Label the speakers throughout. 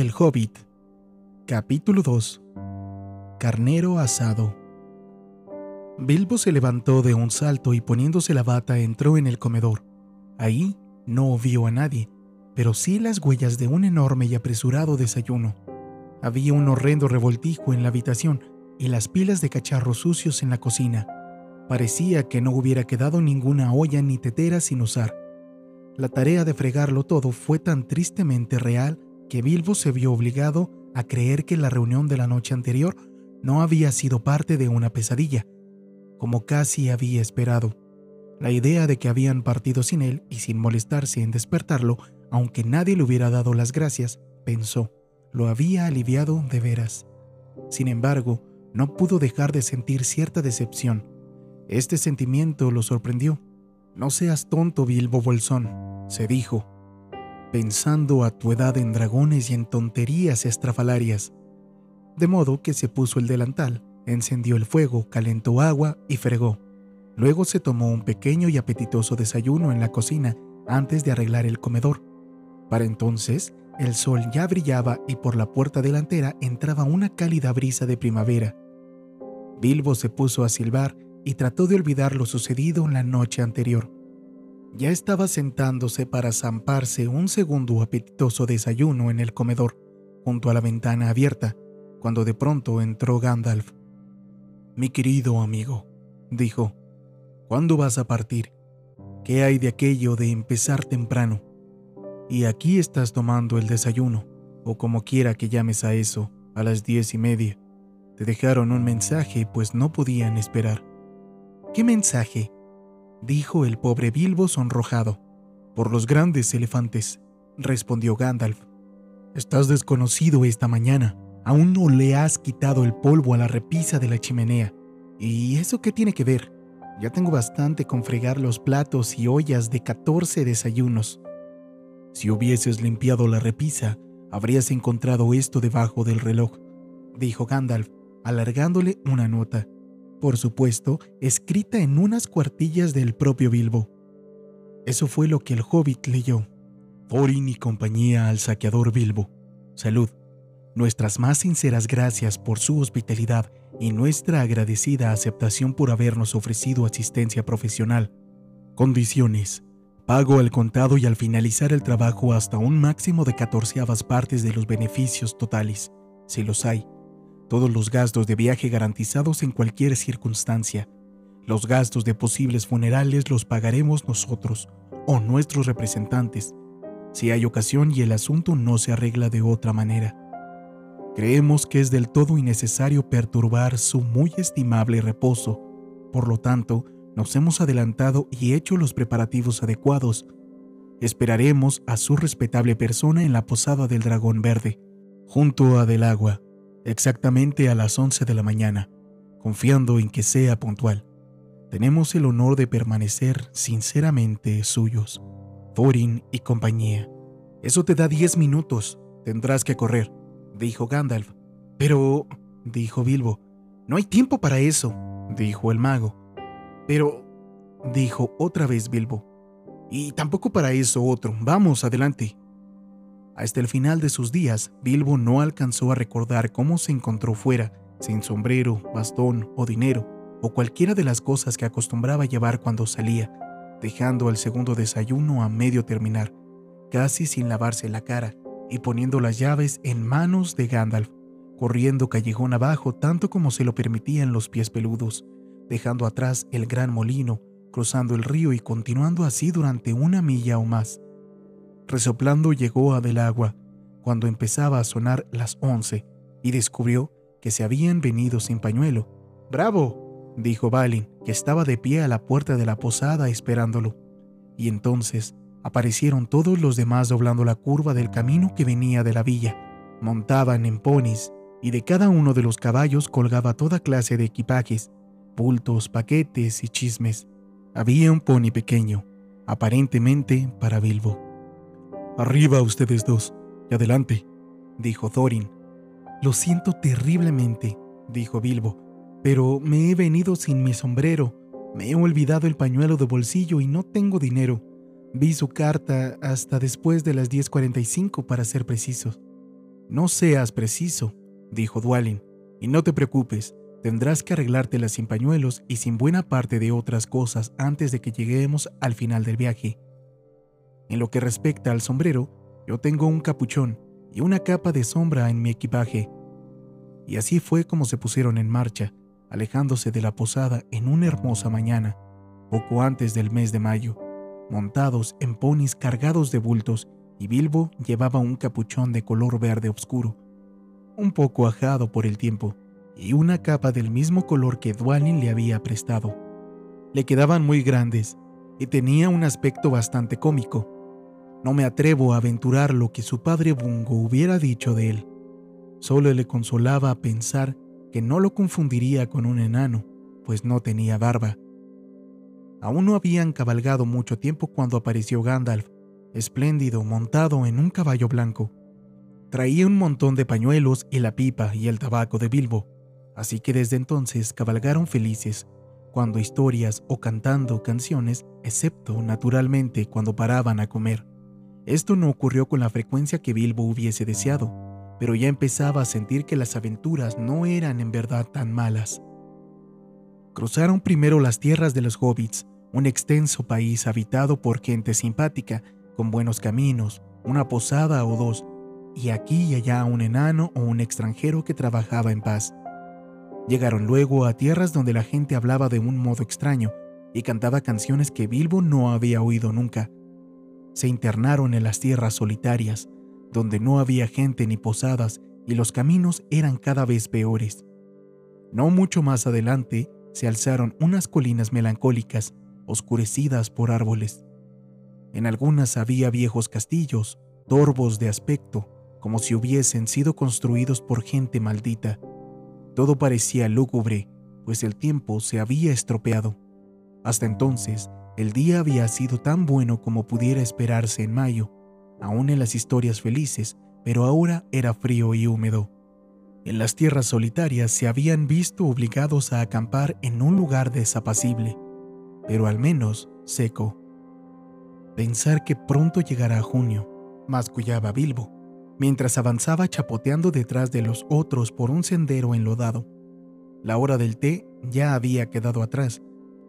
Speaker 1: El Hobbit Capítulo 2 Carnero asado Bilbo se levantó de un salto y poniéndose la bata entró en el comedor. Ahí no vio a nadie, pero sí las huellas de un enorme y apresurado desayuno. Había un horrendo revoltijo en la habitación y las pilas de cacharros sucios en la cocina. Parecía que no hubiera quedado ninguna olla ni tetera sin usar. La tarea de fregarlo todo fue tan tristemente real que Bilbo se vio obligado a creer que la reunión de la noche anterior no había sido parte de una pesadilla, como casi había esperado. La idea de que habían partido sin él y sin molestarse en despertarlo, aunque nadie le hubiera dado las gracias, pensó, lo había aliviado de veras. Sin embargo, no pudo dejar de sentir cierta decepción. Este sentimiento lo sorprendió. No seas tonto, Bilbo Bolsón, se dijo, pensando a tu edad en dragones y en tonterías estrafalarias. De modo que se puso el delantal, encendió el fuego, calentó agua y fregó. Luego se tomó un pequeño y apetitoso desayuno en la cocina antes de arreglar el comedor. Para entonces, el sol ya brillaba y por la puerta delantera entraba una cálida brisa de primavera. Bilbo se puso a silbar y trató de olvidar lo sucedido en la noche anterior. Ya estaba sentándose para zamparse un segundo apetitoso desayuno en el comedor, junto a la ventana abierta, cuando de pronto entró Gandalf. Mi querido amigo, dijo, ¿cuándo vas a partir? ¿Qué hay de aquello de empezar temprano? Y aquí estás tomando el desayuno, o como quiera que llames a eso, a las diez y media. Te dejaron un mensaje, pues no podían esperar. ¿Qué mensaje? Dijo el pobre Bilbo sonrojado. Por los grandes elefantes, respondió Gandalf. Estás desconocido esta mañana. Aún no le has quitado el polvo a la repisa de la chimenea. ¿Y eso qué tiene que ver? Ya tengo bastante con fregar los platos y ollas de 14 desayunos. Si hubieses limpiado la repisa, habrías encontrado esto debajo del reloj, dijo Gandalf, alargándole una nota, por supuesto, escrita en unas cuartillas del propio Bilbo. Eso fue lo que el hobbit leyó. Thorin y compañía al saqueador Bilbo. Salud. Nuestras más sinceras gracias por su hospitalidad y nuestra agradecida aceptación por habernos ofrecido asistencia profesional. Condiciones. Pago al contado y al finalizar el trabajo hasta un máximo de catorceavas partes de los beneficios totales, si los hay todos los gastos de viaje garantizados en cualquier circunstancia. Los gastos de posibles funerales los pagaremos nosotros o nuestros representantes, si hay ocasión y el asunto no se arregla de otra manera. Creemos que es del todo innecesario perturbar su muy estimable reposo, por lo tanto, nos hemos adelantado y hecho los preparativos adecuados. Esperaremos a su respetable persona en la posada del dragón verde, junto a del agua exactamente a las 11 de la mañana, confiando en que sea puntual. Tenemos el honor de permanecer sinceramente suyos, Thorin y compañía. Eso te da 10 minutos, tendrás que correr, dijo Gandalf. Pero, dijo Bilbo, no hay tiempo para eso, dijo el mago. Pero, dijo otra vez Bilbo, y tampoco para eso otro. Vamos, adelante. Hasta el final de sus días, Bilbo no alcanzó a recordar cómo se encontró fuera, sin sombrero, bastón o dinero, o cualquiera de las cosas que acostumbraba llevar cuando salía, dejando el segundo desayuno a medio terminar, casi sin lavarse la cara, y poniendo las llaves en manos de Gandalf, corriendo callejón abajo tanto como se lo permitían los pies peludos, dejando atrás el gran molino, cruzando el río y continuando así durante una milla o más. Resoplando llegó a del agua cuando empezaba a sonar las once y descubrió que se habían venido sin pañuelo. ¡Bravo! dijo Balin, que estaba de pie a la puerta de la posada esperándolo. Y entonces aparecieron todos los demás doblando la curva del camino que venía de la villa. Montaban en ponis y de cada uno de los caballos colgaba toda clase de equipajes, bultos, paquetes y chismes. Había un pony pequeño, aparentemente para Bilbo. Arriba ustedes dos, y adelante, dijo Thorin. Lo siento terriblemente, dijo Bilbo, pero me he venido sin mi sombrero. Me he olvidado el pañuelo de bolsillo y no tengo dinero. Vi su carta hasta después de las 10.45 para ser precisos. No seas preciso, dijo Dwalin, y no te preocupes, tendrás que arreglártela sin pañuelos y sin buena parte de otras cosas antes de que lleguemos al final del viaje. En lo que respecta al sombrero, yo tengo un capuchón y una capa de sombra en mi equipaje. Y así fue como se pusieron en marcha, alejándose de la posada en una hermosa mañana, poco antes del mes de mayo, montados en ponis cargados de bultos, y Bilbo llevaba un capuchón de color verde oscuro, un poco ajado por el tiempo, y una capa del mismo color que Dwalin le había prestado. Le quedaban muy grandes y tenía un aspecto bastante cómico. No me atrevo a aventurar lo que su padre Bungo hubiera dicho de él. Solo le consolaba pensar que no lo confundiría con un enano, pues no tenía barba. Aún no habían cabalgado mucho tiempo cuando apareció Gandalf, espléndido, montado en un caballo blanco. Traía un montón de pañuelos y la pipa y el tabaco de Bilbo, así que desde entonces cabalgaron felices, cuando historias o cantando canciones, excepto naturalmente cuando paraban a comer. Esto no ocurrió con la frecuencia que Bilbo hubiese deseado, pero ya empezaba a sentir que las aventuras no eran en verdad tan malas. Cruzaron primero las tierras de los hobbits, un extenso país habitado por gente simpática, con buenos caminos, una posada o dos, y aquí y allá un enano o un extranjero que trabajaba en paz. Llegaron luego a tierras donde la gente hablaba de un modo extraño y cantaba canciones que Bilbo no había oído nunca. Se internaron en las tierras solitarias, donde no había gente ni posadas y los caminos eran cada vez peores. No mucho más adelante se alzaron unas colinas melancólicas, oscurecidas por árboles. En algunas había viejos castillos, torvos de aspecto, como si hubiesen sido construidos por gente maldita. Todo parecía lúgubre, pues el tiempo se había estropeado. Hasta entonces, el día había sido tan bueno como pudiera esperarse en mayo, aún en las historias felices, pero ahora era frío y húmedo. En las tierras solitarias se habían visto obligados a acampar en un lugar desapacible, pero al menos seco. Pensar que pronto llegará junio, mascullaba Bilbo, mientras avanzaba chapoteando detrás de los otros por un sendero enlodado. La hora del té ya había quedado atrás,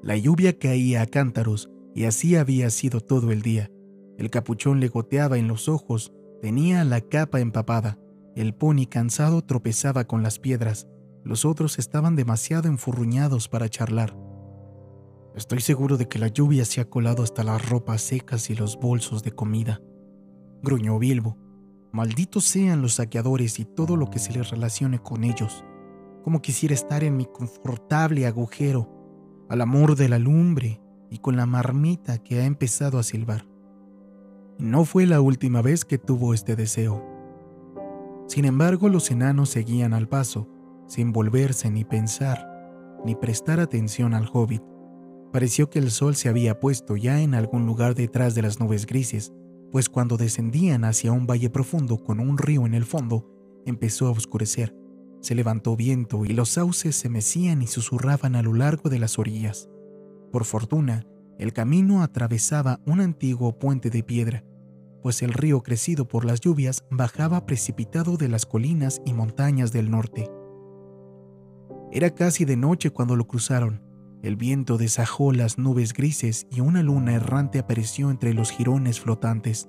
Speaker 1: la lluvia caía a cántaros y así había sido todo el día. El capuchón le goteaba en los ojos, tenía la capa empapada. El pony cansado tropezaba con las piedras. Los otros estaban demasiado enfurruñados para charlar. Estoy seguro de que la lluvia se ha colado hasta las ropas secas y los bolsos de comida. Gruñó Bilbo. Malditos sean los saqueadores y todo lo que se les relacione con ellos. Como quisiera estar en mi confortable agujero, al amor de la lumbre y con la marmita que ha empezado a silbar. No fue la última vez que tuvo este deseo. Sin embargo, los enanos seguían al paso, sin volverse ni pensar, ni prestar atención al hobbit. Pareció que el sol se había puesto ya en algún lugar detrás de las nubes grises, pues cuando descendían hacia un valle profundo con un río en el fondo, empezó a oscurecer. Se levantó viento y los sauces se mecían y susurraban a lo largo de las orillas. Por fortuna, el camino atravesaba un antiguo puente de piedra, pues el río crecido por las lluvias bajaba precipitado de las colinas y montañas del norte. Era casi de noche cuando lo cruzaron. El viento desajó las nubes grises y una luna errante apareció entre los jirones flotantes.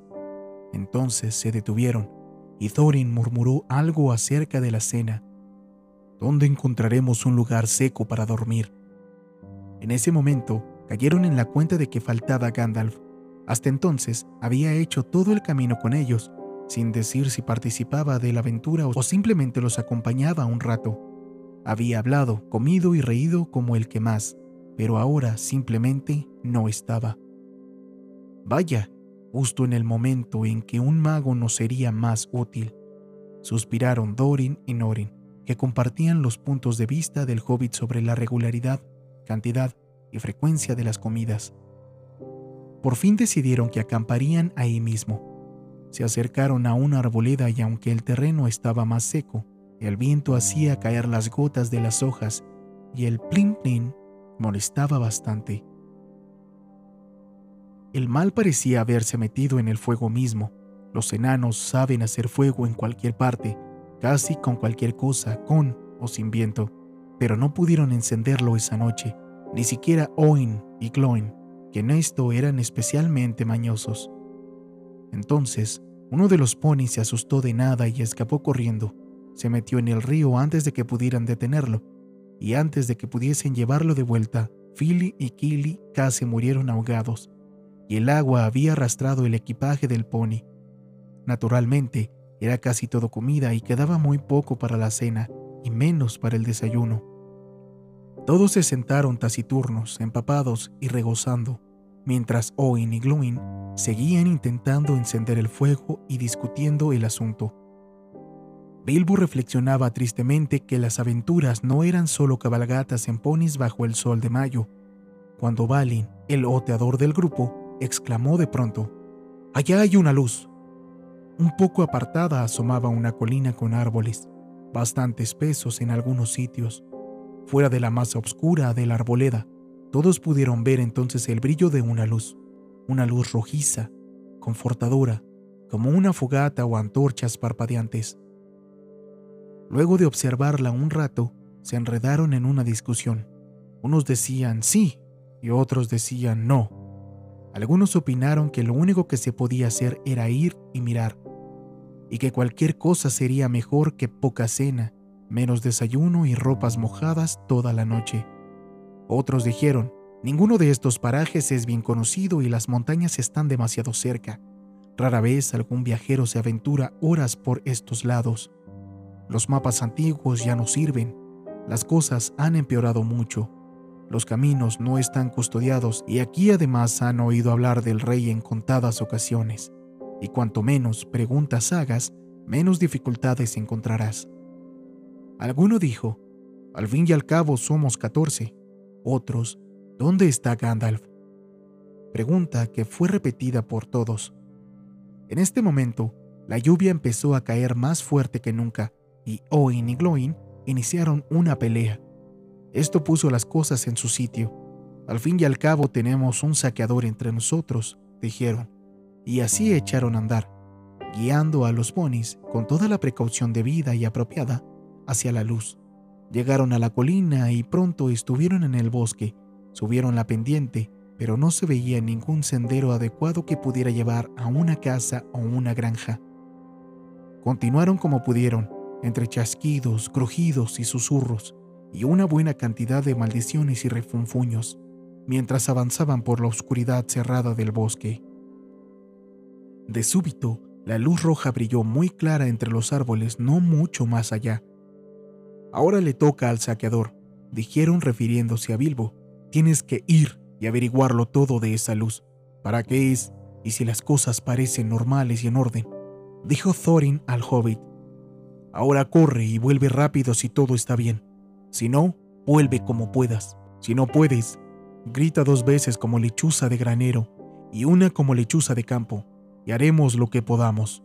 Speaker 1: Entonces se detuvieron, y Thorin murmuró algo acerca de la cena. ¿Dónde encontraremos un lugar seco para dormir? En ese momento cayeron en la cuenta de que faltaba Gandalf. Hasta entonces había hecho todo el camino con ellos, sin decir si participaba de la aventura o simplemente los acompañaba un rato. Había hablado, comido y reído como el que más, pero ahora simplemente no estaba. Vaya, justo en el momento en que un mago nos sería más útil, suspiraron Dorin y Norin, compartían los puntos de vista del hobbit sobre la regularidad, cantidad y frecuencia de las comidas. Por fin decidieron que acamparían ahí mismo. Se acercaron a una arboleda y aunque el terreno estaba más seco, el viento hacía caer las gotas de las hojas y el plin plin molestaba bastante. El mal parecía haberse metido en el fuego mismo. Los enanos saben hacer fuego en cualquier parte, casi con cualquier cosa, con o sin viento, pero no pudieron encenderlo esa noche, ni siquiera Oin y Gloin, que en esto eran especialmente mañosos. Entonces, uno de los ponis se asustó de nada y escapó corriendo. Se metió en el río antes de que pudieran detenerlo, y antes de que pudiesen llevarlo de vuelta, Philly y Killy casi murieron ahogados y el agua había arrastrado el equipaje del pony. Naturalmente, era casi todo comida y quedaba muy poco para la cena y menos para el desayuno. Todos se sentaron taciturnos, empapados y regozando, mientras Owen y Gloin seguían intentando encender el fuego y discutiendo el asunto. Bilbo reflexionaba tristemente que las aventuras no eran solo cabalgatas en ponis bajo el sol de mayo, cuando Balin, el oteador del grupo, exclamó de pronto, Allá hay una luz. Un poco apartada asomaba una colina con árboles, bastante espesos en algunos sitios. Fuera de la masa oscura de la arboleda, todos pudieron ver entonces el brillo de una luz, una luz rojiza, confortadora, como una fogata o antorchas parpadeantes. Luego de observarla un rato, se enredaron en una discusión. Unos decían sí y otros decían no. Algunos opinaron que lo único que se podía hacer era ir y mirar, y que cualquier cosa sería mejor que poca cena, menos desayuno y ropas mojadas toda la noche. Otros dijeron, ninguno de estos parajes es bien conocido y las montañas están demasiado cerca. Rara vez algún viajero se aventura horas por estos lados. Los mapas antiguos ya no sirven, las cosas han empeorado mucho los caminos no están custodiados y aquí además han oído hablar del rey en contadas ocasiones, y cuanto menos preguntas hagas, menos dificultades encontrarás. Alguno dijo, al fin y al cabo somos catorce. Otros, ¿dónde está Gandalf? Pregunta que fue repetida por todos. En este momento, la lluvia empezó a caer más fuerte que nunca, y Oin y Gloin iniciaron una pelea. Esto puso las cosas en su sitio. Al fin y al cabo tenemos un saqueador entre nosotros, dijeron, y así echaron a andar, guiando a los ponis con toda la precaución debida y apropiada hacia la luz. Llegaron a la colina y pronto estuvieron en el bosque, subieron la pendiente, pero no se veía ningún sendero adecuado que pudiera llevar a una casa o una granja. Continuaron como pudieron, entre chasquidos, crujidos y susurros, y una buena cantidad de maldiciones y refunfuños mientras avanzaban por la oscuridad cerrada del bosque. De súbito, la luz roja brilló muy clara entre los árboles no mucho más allá. Ahora le toca al saqueador, dijeron refiriéndose a Bilbo. Tienes que ir y averiguarlo todo de esa luz. ¿Para qué es? Y si las cosas parecen normales y en orden, dijo Thorin al hobbit. Ahora corre y vuelve rápido si todo está bien. Si no, vuelve como puedas. Si no puedes, grita dos veces como lechuza de granero y una como lechuza de campo, y haremos lo que podamos.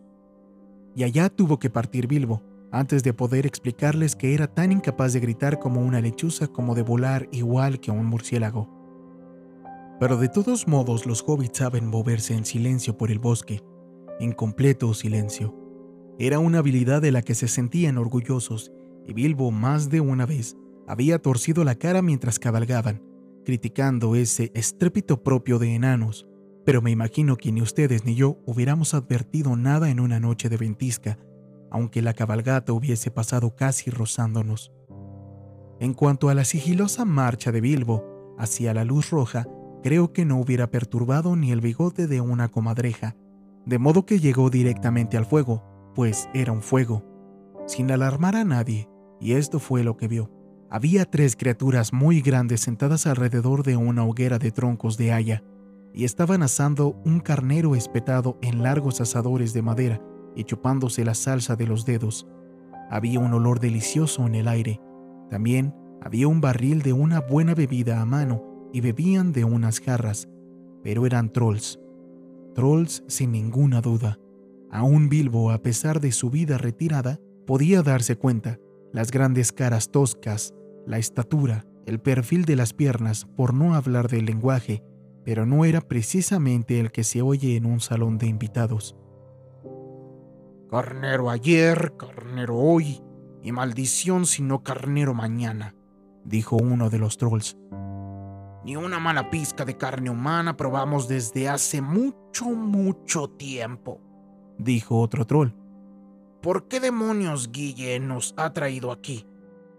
Speaker 1: Y allá tuvo que partir Bilbo, antes de poder explicarles que era tan incapaz de gritar como una lechuza como de volar igual que un murciélago. Pero de todos modos los hobbits saben moverse en silencio por el bosque, en completo silencio. Era una habilidad de la que se sentían orgullosos y Bilbo más de una vez había torcido la cara mientras cabalgaban, criticando ese estrépito propio de enanos, pero me imagino que ni ustedes ni yo hubiéramos advertido nada en una noche de ventisca, aunque la cabalgata hubiese pasado casi rozándonos. En cuanto a la sigilosa marcha de Bilbo hacia la luz roja, creo que no hubiera perturbado ni el bigote de una comadreja, de modo que llegó directamente al fuego, pues era un fuego, sin alarmar a nadie, y esto fue lo que vio. Había tres criaturas muy grandes sentadas alrededor de una hoguera de troncos de haya, y estaban asando un carnero espetado en largos asadores de madera y chupándose la salsa de los dedos. Había un olor delicioso en el aire. También había un barril de una buena bebida a mano y bebían de unas jarras, pero eran trolls. Trolls sin ninguna duda. Aún Bilbo, a pesar de su vida retirada, podía darse cuenta las grandes caras toscas, la estatura, el perfil de las piernas, por no hablar del lenguaje, pero no era precisamente el que se oye en un salón de invitados.
Speaker 2: Carnero ayer, carnero hoy, y maldición si no carnero mañana, dijo uno de los trolls. Ni una mala pizca de carne humana probamos desde hace mucho, mucho tiempo, dijo otro troll. ¿Por qué demonios Guille nos ha traído aquí?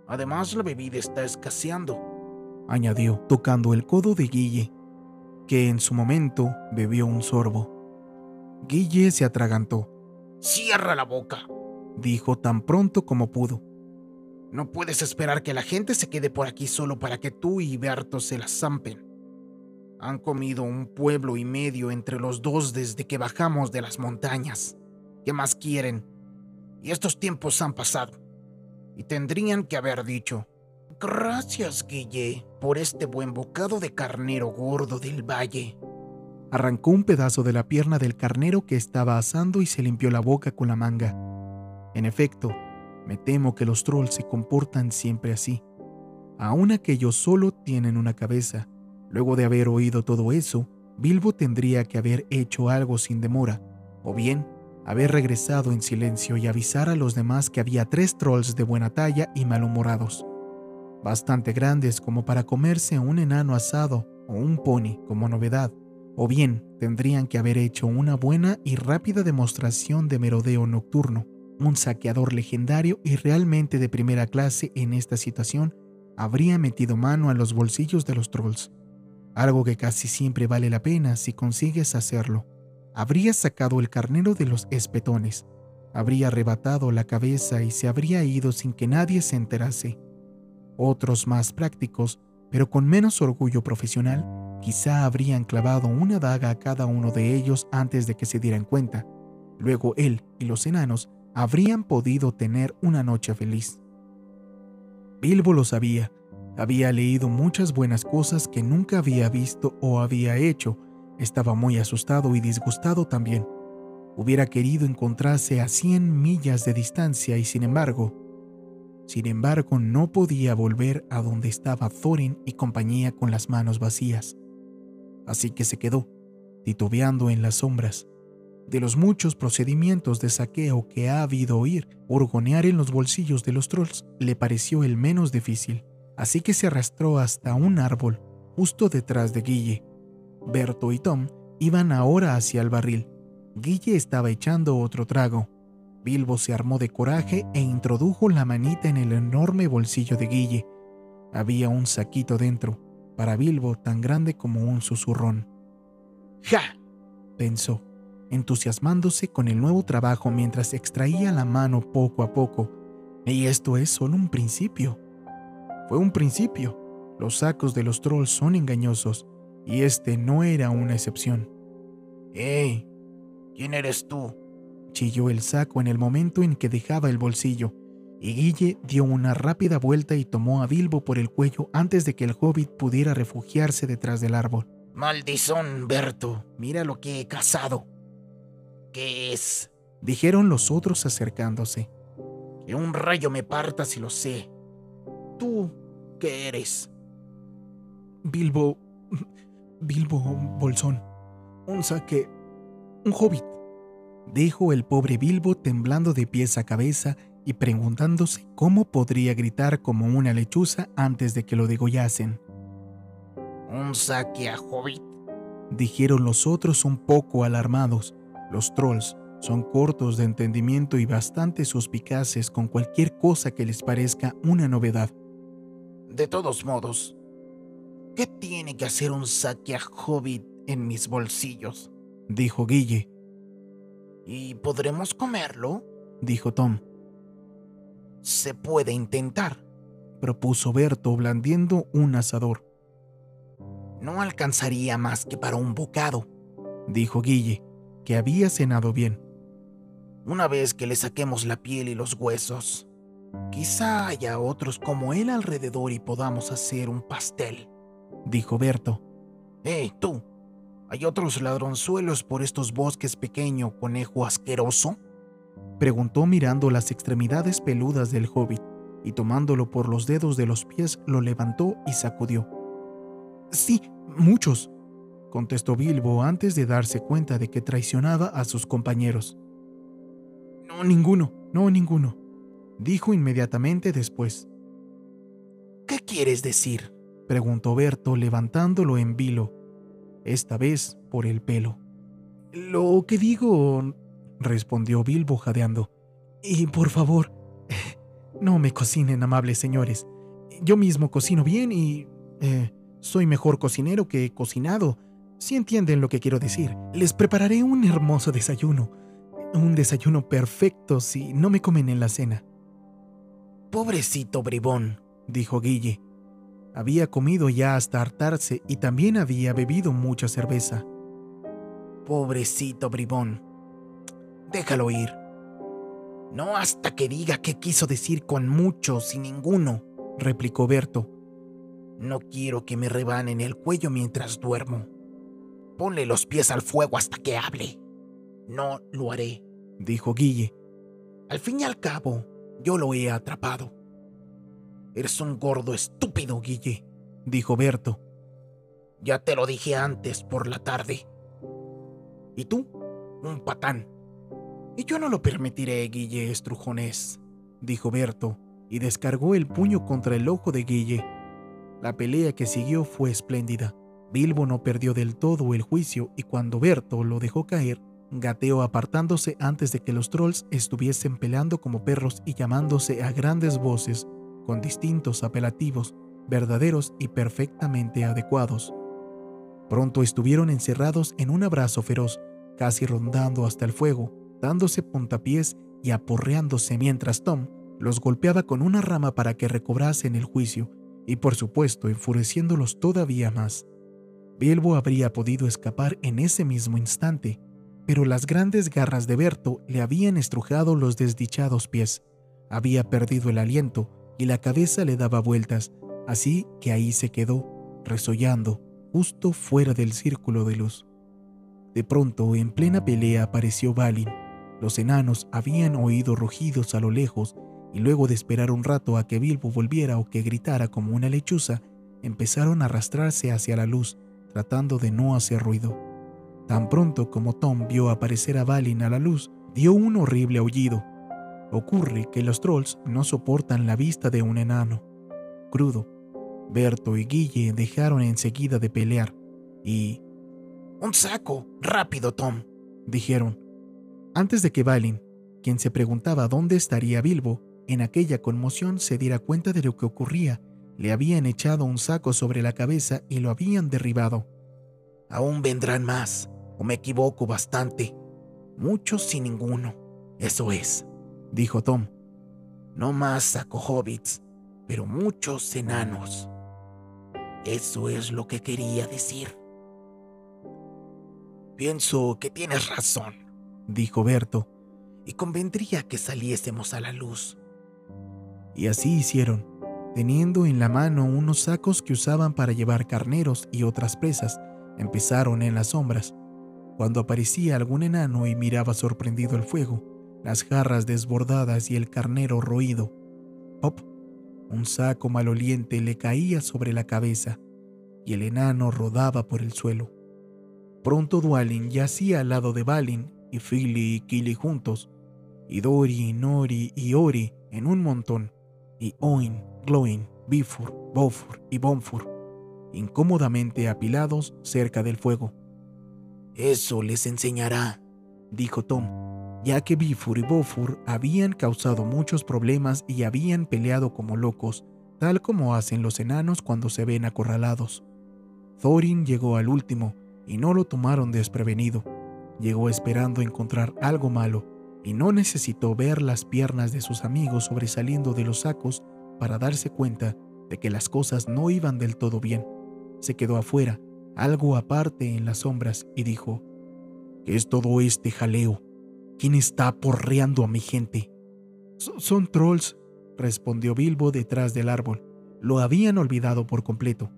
Speaker 2: Además, la bebida está escaseando, añadió, tocando el codo de Guille, que en su momento bebió un sorbo. Guille se atragantó. Cierra la boca, dijo tan pronto como pudo. No puedes esperar que la gente se quede por aquí solo para que tú y Berto se la zampen. Han comido un pueblo y medio entre los dos desde que bajamos de las montañas. ¿Qué más quieren? Y estos tiempos han pasado. Y tendrían que haber dicho, gracias Guille por este buen bocado de carnero gordo del valle.
Speaker 1: Arrancó un pedazo de la pierna del carnero que estaba asando y se limpió la boca con la manga. En efecto, me temo que los trolls se comportan siempre así. Aun aquellos solo tienen una cabeza. Luego de haber oído todo eso, Bilbo tendría que haber hecho algo sin demora, o bien haber regresado en silencio y avisar a los demás que había tres trolls de buena talla y malhumorados, bastante grandes como para comerse un enano asado o un pony como novedad, o bien tendrían que haber hecho una buena y rápida demostración de merodeo nocturno un saqueador legendario y realmente de primera clase en esta situación habría metido mano a los bolsillos de los trolls, algo que casi siempre vale la pena si consigues hacerlo. Habría sacado el carnero de los espetones, habría arrebatado la cabeza y se habría ido sin que nadie se enterase. Otros más prácticos, pero con menos orgullo profesional, quizá habrían clavado una daga a cada uno de ellos antes de que se dieran cuenta. Luego él y los enanos habrían podido tener una noche feliz. Bilbo lo sabía, había leído muchas buenas cosas que nunca había visto o había hecho, estaba muy asustado y disgustado también. Hubiera querido encontrarse a cien millas de distancia y sin embargo, sin embargo no podía volver a donde estaba Thorin y compañía con las manos vacías. Así que se quedó, titubeando en las sombras, de los muchos procedimientos de saqueo que ha habido oír, hurgonear en los bolsillos de los trolls le pareció el menos difícil, así que se arrastró hasta un árbol, justo detrás de Guille. Berto y Tom iban ahora hacia el barril. Guille estaba echando otro trago. Bilbo se armó de coraje e introdujo la manita en el enorme bolsillo de Guille. Había un saquito dentro, para Bilbo tan grande como un susurrón. ¡Ja! pensó entusiasmándose con el nuevo trabajo mientras extraía la mano poco a poco. Y esto es solo un principio. Fue un principio. Los sacos de los trolls son engañosos, y este no era una excepción.
Speaker 2: ¡Eh! ¿Quién eres tú?
Speaker 1: Chilló el saco en el momento en que dejaba el bolsillo, y Guille dio una rápida vuelta y tomó a Bilbo por el cuello antes de que el hobbit pudiera refugiarse detrás del árbol.
Speaker 2: Maldizón, Berto, mira lo que he cazado. ¿Qué es?
Speaker 1: dijeron los otros acercándose.
Speaker 2: Que un rayo me parta si lo sé. ¿Tú qué eres?
Speaker 1: Bilbo. Bilbo Bolsón. Un saque. Un hobbit. Dijo el pobre Bilbo temblando de pies a cabeza y preguntándose cómo podría gritar como una lechuza antes de que lo degollasen.
Speaker 2: ¿Un saque a hobbit?
Speaker 1: Dijeron los otros un poco alarmados. Los trolls son cortos de entendimiento y bastante suspicaces con cualquier cosa que les parezca una novedad.
Speaker 2: De todos modos, ¿qué tiene que hacer un saque a hobbit en mis bolsillos?
Speaker 1: dijo Guille.
Speaker 2: ¿Y podremos comerlo?
Speaker 1: dijo Tom.
Speaker 2: Se puede intentar,
Speaker 1: propuso Berto blandiendo un asador.
Speaker 2: No alcanzaría más que para un bocado,
Speaker 1: dijo Guille que había cenado bien.
Speaker 2: Una vez que le saquemos la piel y los huesos, quizá haya otros como él alrededor y podamos hacer un pastel,
Speaker 1: dijo Berto.
Speaker 2: ¡Eh, tú! ¿Hay otros ladronzuelos por estos bosques pequeño, conejo asqueroso?
Speaker 1: Preguntó mirando las extremidades peludas del hobbit. y tomándolo por los dedos de los pies lo levantó y sacudió. Sí, muchos, contestó Bilbo antes de darse cuenta de que traicionaba a sus compañeros. No, ninguno, no, ninguno, dijo inmediatamente después.
Speaker 2: ¿Qué quieres decir?
Speaker 1: preguntó Berto levantándolo en vilo, esta vez por el pelo. Lo que digo, respondió Bilbo jadeando. Y por favor, no me cocinen, amables señores. Yo mismo cocino bien y... Eh, soy mejor cocinero que cocinado. Si entienden lo que quiero decir, les prepararé un hermoso desayuno. Un desayuno perfecto si no me comen en la cena.
Speaker 2: Pobrecito bribón, dijo Guille.
Speaker 1: Había comido ya hasta hartarse y también había bebido mucha cerveza.
Speaker 2: Pobrecito bribón. Déjalo ir. No hasta que diga qué quiso decir con muchos y ninguno, replicó Berto. No quiero que me rebanen el cuello mientras duermo. Ponle los pies al fuego hasta que hable. No lo haré, dijo Guille. Al fin y al cabo, yo lo he atrapado. Eres un gordo estúpido, Guille, dijo Berto. Ya te lo dije antes por la tarde. ¿Y tú? Un patán. Y yo no lo permitiré, Guille Estrujones, dijo Berto, y descargó el puño contra el ojo de Guille. La pelea que siguió fue espléndida. Bilbo no perdió del todo el juicio y cuando Berto lo dejó caer, gateó apartándose antes de que los trolls estuviesen peleando como perros y llamándose a grandes voces, con distintos apelativos, verdaderos y perfectamente adecuados. Pronto estuvieron encerrados en un abrazo feroz, casi rondando hasta el fuego, dándose puntapiés y aporreándose mientras Tom los golpeaba con una rama para que recobrasen el juicio y por supuesto enfureciéndolos todavía más. Bilbo habría podido escapar en ese mismo instante, pero las grandes garras de Berto le habían estrujado los desdichados pies. Había perdido el aliento y la cabeza le daba vueltas, así que ahí se quedó, resollando, justo fuera del círculo de luz. De pronto, en plena pelea, apareció Balin. Los enanos habían oído rugidos a lo lejos y luego de esperar un rato a que Bilbo volviera o que gritara como una lechuza, empezaron a arrastrarse hacia la luz, tratando de no hacer ruido. Tan pronto como Tom vio aparecer a Balin a la luz, dio un horrible aullido. Ocurre que los trolls no soportan la vista de un enano. Crudo, Berto y Guille dejaron enseguida de pelear y... ¡Un saco! ¡Rápido, Tom!
Speaker 1: dijeron. Antes de que Balin, quien se preguntaba dónde estaría Bilbo, en aquella conmoción se diera cuenta de lo que ocurría. Le habían echado un saco sobre la cabeza y lo habían derribado.
Speaker 2: Aún vendrán más, o me equivoco bastante. Muchos sin ninguno. Eso es, dijo Tom. No más saco hobbits, pero muchos enanos. Eso es lo que quería decir. Pienso que tienes razón, dijo Berto, y convendría que saliésemos a la luz.
Speaker 1: Y así hicieron, teniendo en la mano unos sacos que usaban para llevar carneros y otras presas, empezaron en las sombras. Cuando aparecía algún enano y miraba sorprendido el fuego, las jarras desbordadas y el carnero roído, ¡pop! Un saco maloliente le caía sobre la cabeza y el enano rodaba por el suelo. Pronto Dualin yacía al lado de Balin y Fili y Kili juntos, y Dori, Nori y Ori en un montón y Oin, Gloin, Bifur, Bofur y Bonfur, incómodamente apilados cerca del fuego.
Speaker 2: Eso les enseñará, dijo Tom,
Speaker 1: ya que Bifur y Bofur habían causado muchos problemas y habían peleado como locos, tal como hacen los enanos cuando se ven acorralados. Thorin llegó al último y no lo tomaron desprevenido. Llegó esperando encontrar algo malo y no necesitó ver las piernas de sus amigos sobresaliendo de los sacos para darse cuenta de que las cosas no iban del todo bien. Se quedó afuera, algo aparte en las sombras, y dijo, ¿Qué es todo este jaleo? ¿Quién está porreando a mi gente? son trolls, respondió Bilbo detrás del árbol. Lo habían olvidado por completo.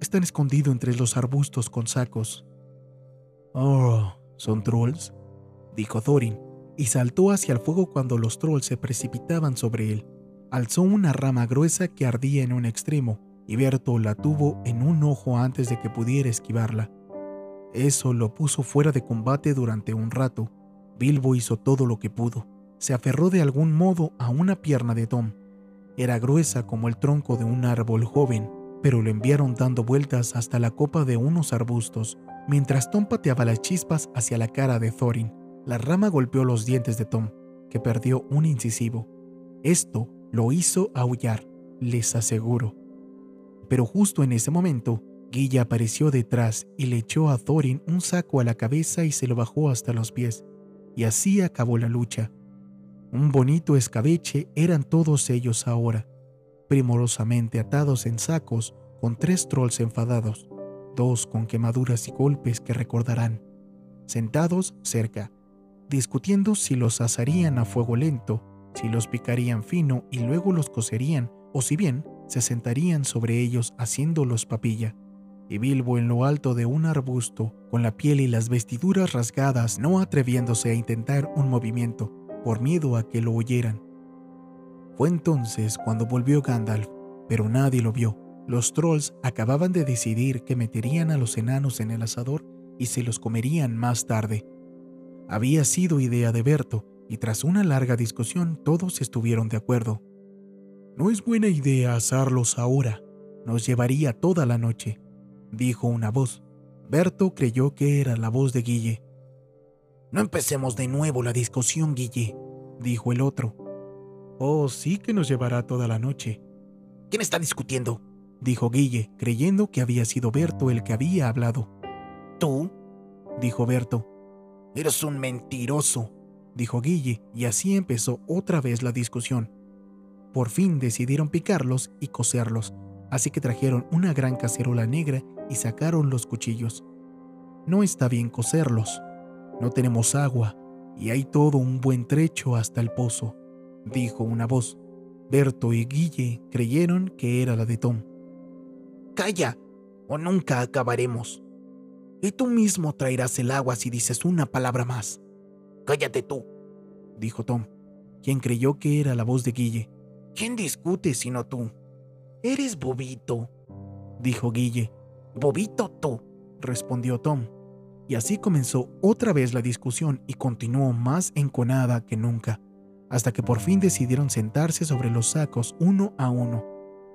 Speaker 1: Están escondidos entre los arbustos con sacos. Oh, ¿son trolls? dijo Thorin, y saltó hacia el fuego cuando los trolls se precipitaban sobre él. alzó una rama gruesa que ardía en un extremo y Berto la tuvo en un ojo antes de que pudiera esquivarla. Eso lo puso fuera de combate durante un rato. Bilbo hizo todo lo que pudo. Se aferró de algún modo a una pierna de Tom. Era gruesa como el tronco de un árbol joven, pero lo enviaron dando vueltas hasta la copa de unos arbustos, mientras Tom pateaba las chispas hacia la cara de Thorin. La rama golpeó los dientes de Tom, que perdió un incisivo. Esto lo hizo aullar, les aseguro. Pero justo en ese momento, Guilla apareció detrás y le echó a Thorin un saco a la cabeza y se lo bajó hasta los pies. Y así acabó la lucha. Un bonito escabeche eran todos ellos ahora, primorosamente atados en sacos con tres trolls enfadados, dos con quemaduras y golpes que recordarán, sentados cerca, discutiendo si los asarían a fuego lento, si los picarían fino y luego los cocerían, o si bien se sentarían sobre ellos haciéndolos papilla. Y Bilbo en lo alto de un arbusto, con la piel y las vestiduras rasgadas, no atreviéndose a intentar un movimiento, por miedo a que lo oyeran. Fue entonces cuando volvió Gandalf, pero nadie lo vio. Los trolls acababan de decidir que meterían a los enanos en el asador y se los comerían más tarde. Había sido idea de Berto, y tras una larga discusión todos estuvieron de acuerdo. No es buena idea asarlos ahora, nos llevaría toda la noche, dijo una voz. Berto creyó que era la voz de Guille.
Speaker 2: No empecemos de nuevo la discusión, Guille, dijo el otro.
Speaker 1: Oh, sí que nos llevará toda la noche.
Speaker 2: ¿Quién está discutiendo?
Speaker 1: dijo Guille, creyendo que había sido Berto el que había hablado.
Speaker 2: ¿Tú?
Speaker 1: dijo Berto.
Speaker 2: Eres un mentiroso,
Speaker 1: dijo Guille, y así empezó otra vez la discusión. Por fin decidieron picarlos y coserlos, así que trajeron una gran cacerola negra y sacaron los cuchillos. No está bien coserlos. No tenemos agua y hay todo un buen trecho hasta el pozo, dijo una voz. Berto y Guille creyeron que era la de Tom.
Speaker 2: Calla, o nunca acabaremos. Y tú mismo traerás el agua si dices una palabra más. Cállate tú, dijo Tom,
Speaker 1: quien creyó que era la voz de Guille.
Speaker 2: ¿Quién discute sino tú? Eres bobito,
Speaker 1: dijo Guille.
Speaker 2: Bobito tú,
Speaker 1: respondió Tom. Y así comenzó otra vez la discusión y continuó más enconada que nunca, hasta que por fin decidieron sentarse sobre los sacos uno a uno,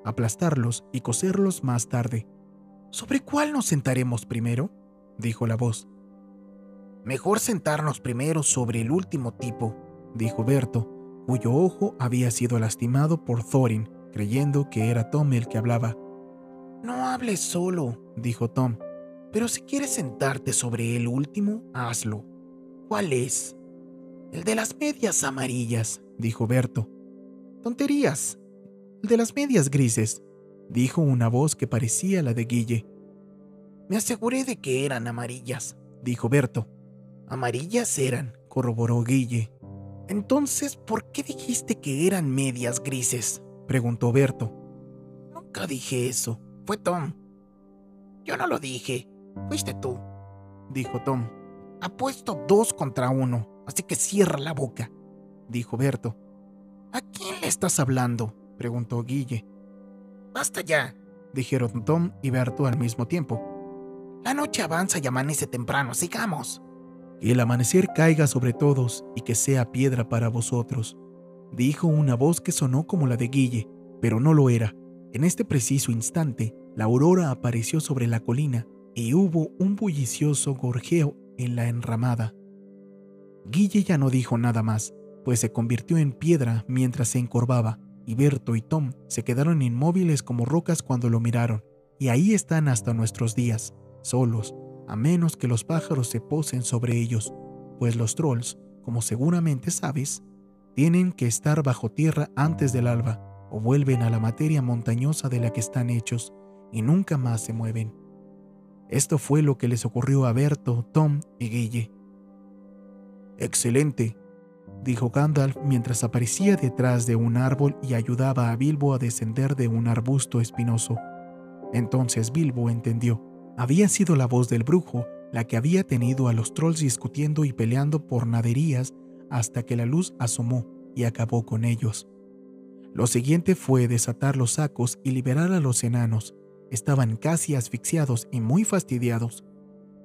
Speaker 1: aplastarlos y coserlos más tarde. ¿Sobre cuál nos sentaremos primero? dijo la voz.
Speaker 2: Mejor sentarnos primero sobre el último tipo,
Speaker 1: dijo Berto, cuyo ojo había sido lastimado por Thorin, creyendo que era Tom el que hablaba.
Speaker 2: No hables solo, dijo Tom, pero si quieres sentarte sobre el último, hazlo. ¿Cuál es? El de las medias amarillas, dijo Berto.
Speaker 1: Tonterías. El de las medias grises, dijo una voz que parecía la de Guille.
Speaker 2: Me aseguré de que eran amarillas,
Speaker 1: dijo Berto.
Speaker 2: Amarillas eran, corroboró Guille. Entonces, ¿por qué dijiste que eran medias grises? preguntó Berto. Nunca dije eso. Fue Tom. Yo no lo dije. Fuiste tú, dijo Tom. Apuesto dos contra uno, así que cierra la boca, dijo Berto. ¿A quién le estás hablando? preguntó Guille. Basta ya, dijeron Tom y Berto al mismo tiempo. La noche avanza y amanece temprano, sigamos.
Speaker 1: Que el amanecer caiga sobre todos y que sea piedra para vosotros, dijo una voz que sonó como la de Guille, pero no lo era. En este preciso instante, la aurora apareció sobre la colina y hubo un bullicioso gorjeo en la enramada. Guille ya no dijo nada más, pues se convirtió en piedra mientras se encorvaba, y Berto y Tom se quedaron inmóviles como rocas cuando lo miraron, y ahí están hasta nuestros días, solos, a menos que los pájaros se posen sobre ellos, pues los trolls, como seguramente sabes, tienen que estar bajo tierra antes del alba o vuelven a la materia montañosa de la que están hechos y nunca más se mueven. Esto fue lo que les ocurrió a Berto, Tom y Guille. Excelente, dijo Gandalf mientras aparecía detrás de un árbol y ayudaba a Bilbo a descender de un arbusto espinoso. Entonces Bilbo entendió. Había sido la voz del brujo la que había tenido a los trolls discutiendo y peleando por naderías hasta que la luz asomó y acabó con ellos. Lo siguiente fue desatar los sacos y liberar a los enanos. Estaban casi asfixiados y muy fastidiados.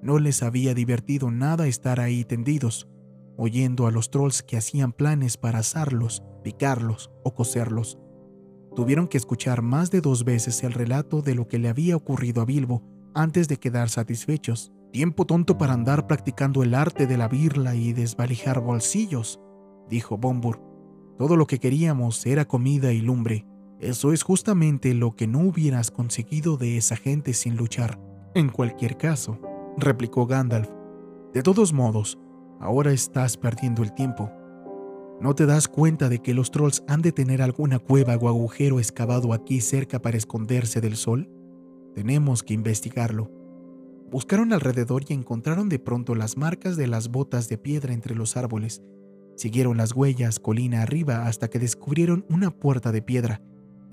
Speaker 1: No les había divertido nada estar ahí tendidos, oyendo a los trolls que hacían planes para asarlos, picarlos o coserlos. Tuvieron que escuchar más de dos veces el relato de lo que le había ocurrido a Bilbo antes de quedar satisfechos. Tiempo tonto para andar practicando el arte de la birla y desvalijar bolsillos, dijo Bombur. Todo lo que queríamos era comida y lumbre. Eso es justamente lo que no hubieras conseguido de esa gente sin luchar. En cualquier caso, replicó Gandalf. De todos modos, ahora estás perdiendo el tiempo. ¿No te das cuenta de que los trolls han de tener alguna cueva o agujero excavado aquí cerca para esconderse del sol? Tenemos que investigarlo. Buscaron alrededor y encontraron de pronto las marcas de las botas de piedra entre los árboles. Siguieron las huellas colina arriba hasta que descubrieron una puerta de piedra,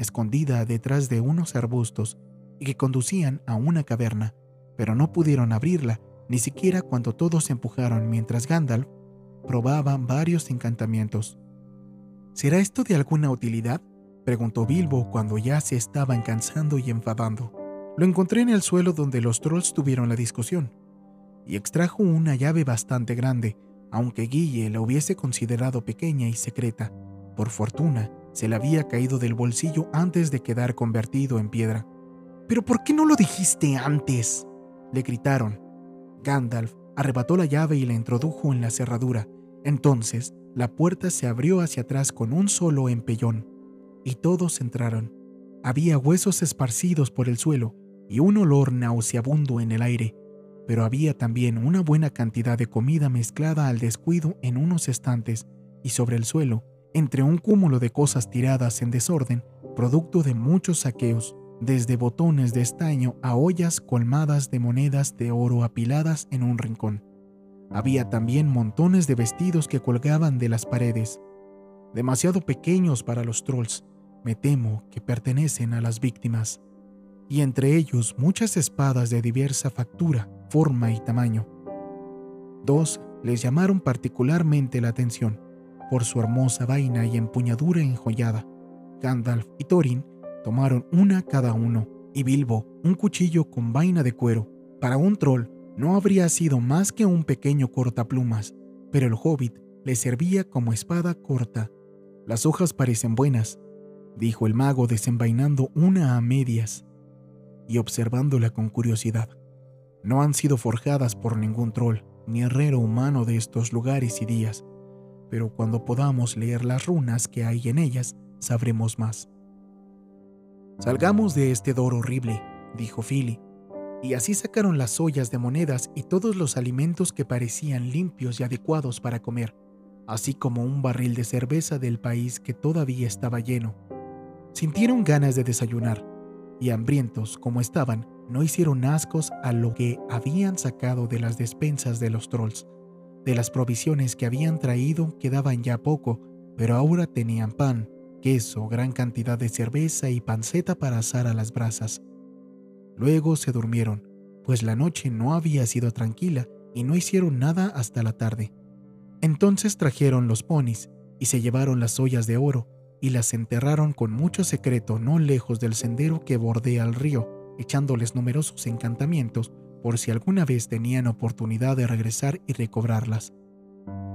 Speaker 1: escondida detrás de unos arbustos, y que conducían a una caverna, pero no pudieron abrirla, ni siquiera cuando todos se empujaron mientras Gandalf probaba varios encantamientos. ¿Será esto de alguna utilidad? preguntó Bilbo cuando ya se estaban cansando y enfadando. Lo encontré en el suelo donde los trolls tuvieron la discusión, y extrajo una llave bastante grande, aunque Guille la hubiese considerado pequeña y secreta. Por fortuna, se le había caído del bolsillo antes de quedar convertido en piedra. ¿Pero por qué no lo dijiste antes? le gritaron. Gandalf arrebató la llave y la introdujo en la cerradura. Entonces, la puerta se abrió hacia atrás con un solo empellón, y todos entraron. Había huesos esparcidos por el suelo y un olor nauseabundo en el aire, pero había también una buena cantidad de comida mezclada al descuido en unos estantes y sobre el suelo, entre un cúmulo de cosas tiradas en desorden, producto de muchos saqueos desde botones de estaño a ollas colmadas de monedas de oro apiladas en un rincón. Había también montones de vestidos que colgaban de las paredes, demasiado pequeños para los trolls, me temo que pertenecen a las víctimas, y entre ellos muchas espadas de diversa factura, forma y tamaño. Dos les llamaron particularmente la atención por su hermosa vaina y empuñadura enjollada. Gandalf y Thorin Tomaron una cada uno, y Bilbo un cuchillo con vaina de cuero. Para un troll no habría sido más que un pequeño cortaplumas, pero el hobbit le servía como espada corta. Las hojas parecen buenas, dijo el mago desenvainando una a medias y observándola con curiosidad. No han sido forjadas por ningún troll ni herrero humano de estos lugares y días, pero cuando podamos leer las runas que hay en ellas, sabremos más. Salgamos de este dor horrible, dijo Philly. Y así sacaron las ollas de monedas y todos los alimentos que parecían limpios y adecuados para comer, así como un barril de cerveza del país que todavía estaba lleno. Sintieron ganas de desayunar, y hambrientos como estaban, no hicieron ascos a lo que habían sacado de las despensas de los trolls. De las provisiones que habían traído quedaban ya poco, pero ahora tenían pan, queso, gran cantidad de cerveza y panceta para asar a las brasas. Luego se durmieron, pues la noche no había sido tranquila y no hicieron nada hasta la tarde. Entonces trajeron los ponis y se llevaron las ollas de oro y las enterraron con mucho secreto no lejos del sendero que bordea el río, echándoles numerosos encantamientos por si alguna vez tenían oportunidad de regresar y recobrarlas.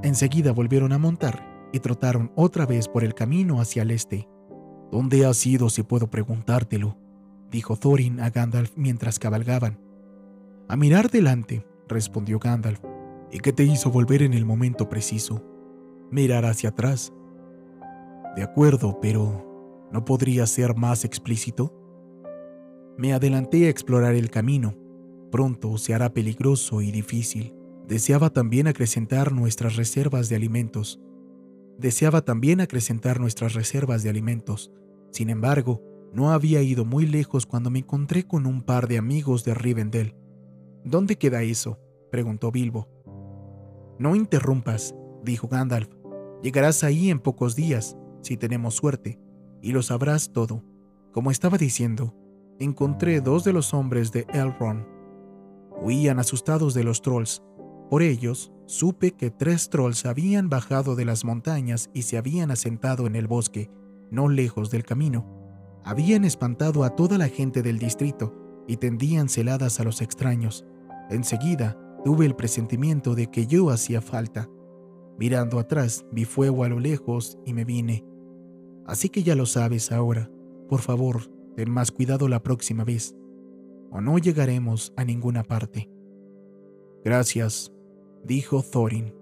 Speaker 1: Enseguida volvieron a montar y trotaron otra vez por el camino hacia el este. ¿Dónde has ido si puedo preguntártelo? dijo Thorin a Gandalf mientras cabalgaban. A mirar delante, respondió Gandalf. ¿Y qué te hizo volver en el momento preciso? Mirar hacia atrás. De acuerdo, pero ¿no podría ser más explícito? Me adelanté a explorar el camino. Pronto se hará peligroso y difícil. Deseaba también acrecentar nuestras reservas de alimentos. Deseaba también acrecentar nuestras reservas de alimentos. Sin embargo, no había ido muy lejos cuando me encontré con un par de amigos de Rivendell. ¿Dónde queda eso? preguntó Bilbo. No interrumpas, dijo Gandalf. Llegarás ahí en pocos días, si tenemos suerte, y lo sabrás todo. Como estaba diciendo, encontré dos de los hombres de Elrond. Huían asustados de los trolls. Por ellos, supe que tres trolls habían bajado de las montañas y se habían asentado en el bosque, no lejos del camino, habían espantado a toda la gente del distrito y tendían celadas a los extraños. Enseguida tuve el presentimiento de que yo hacía falta. Mirando atrás, vi fuego a lo lejos y me vine. Así que ya lo sabes ahora. Por favor, ten más cuidado la próxima vez, o no llegaremos a ninguna parte. Gracias, dijo Thorin.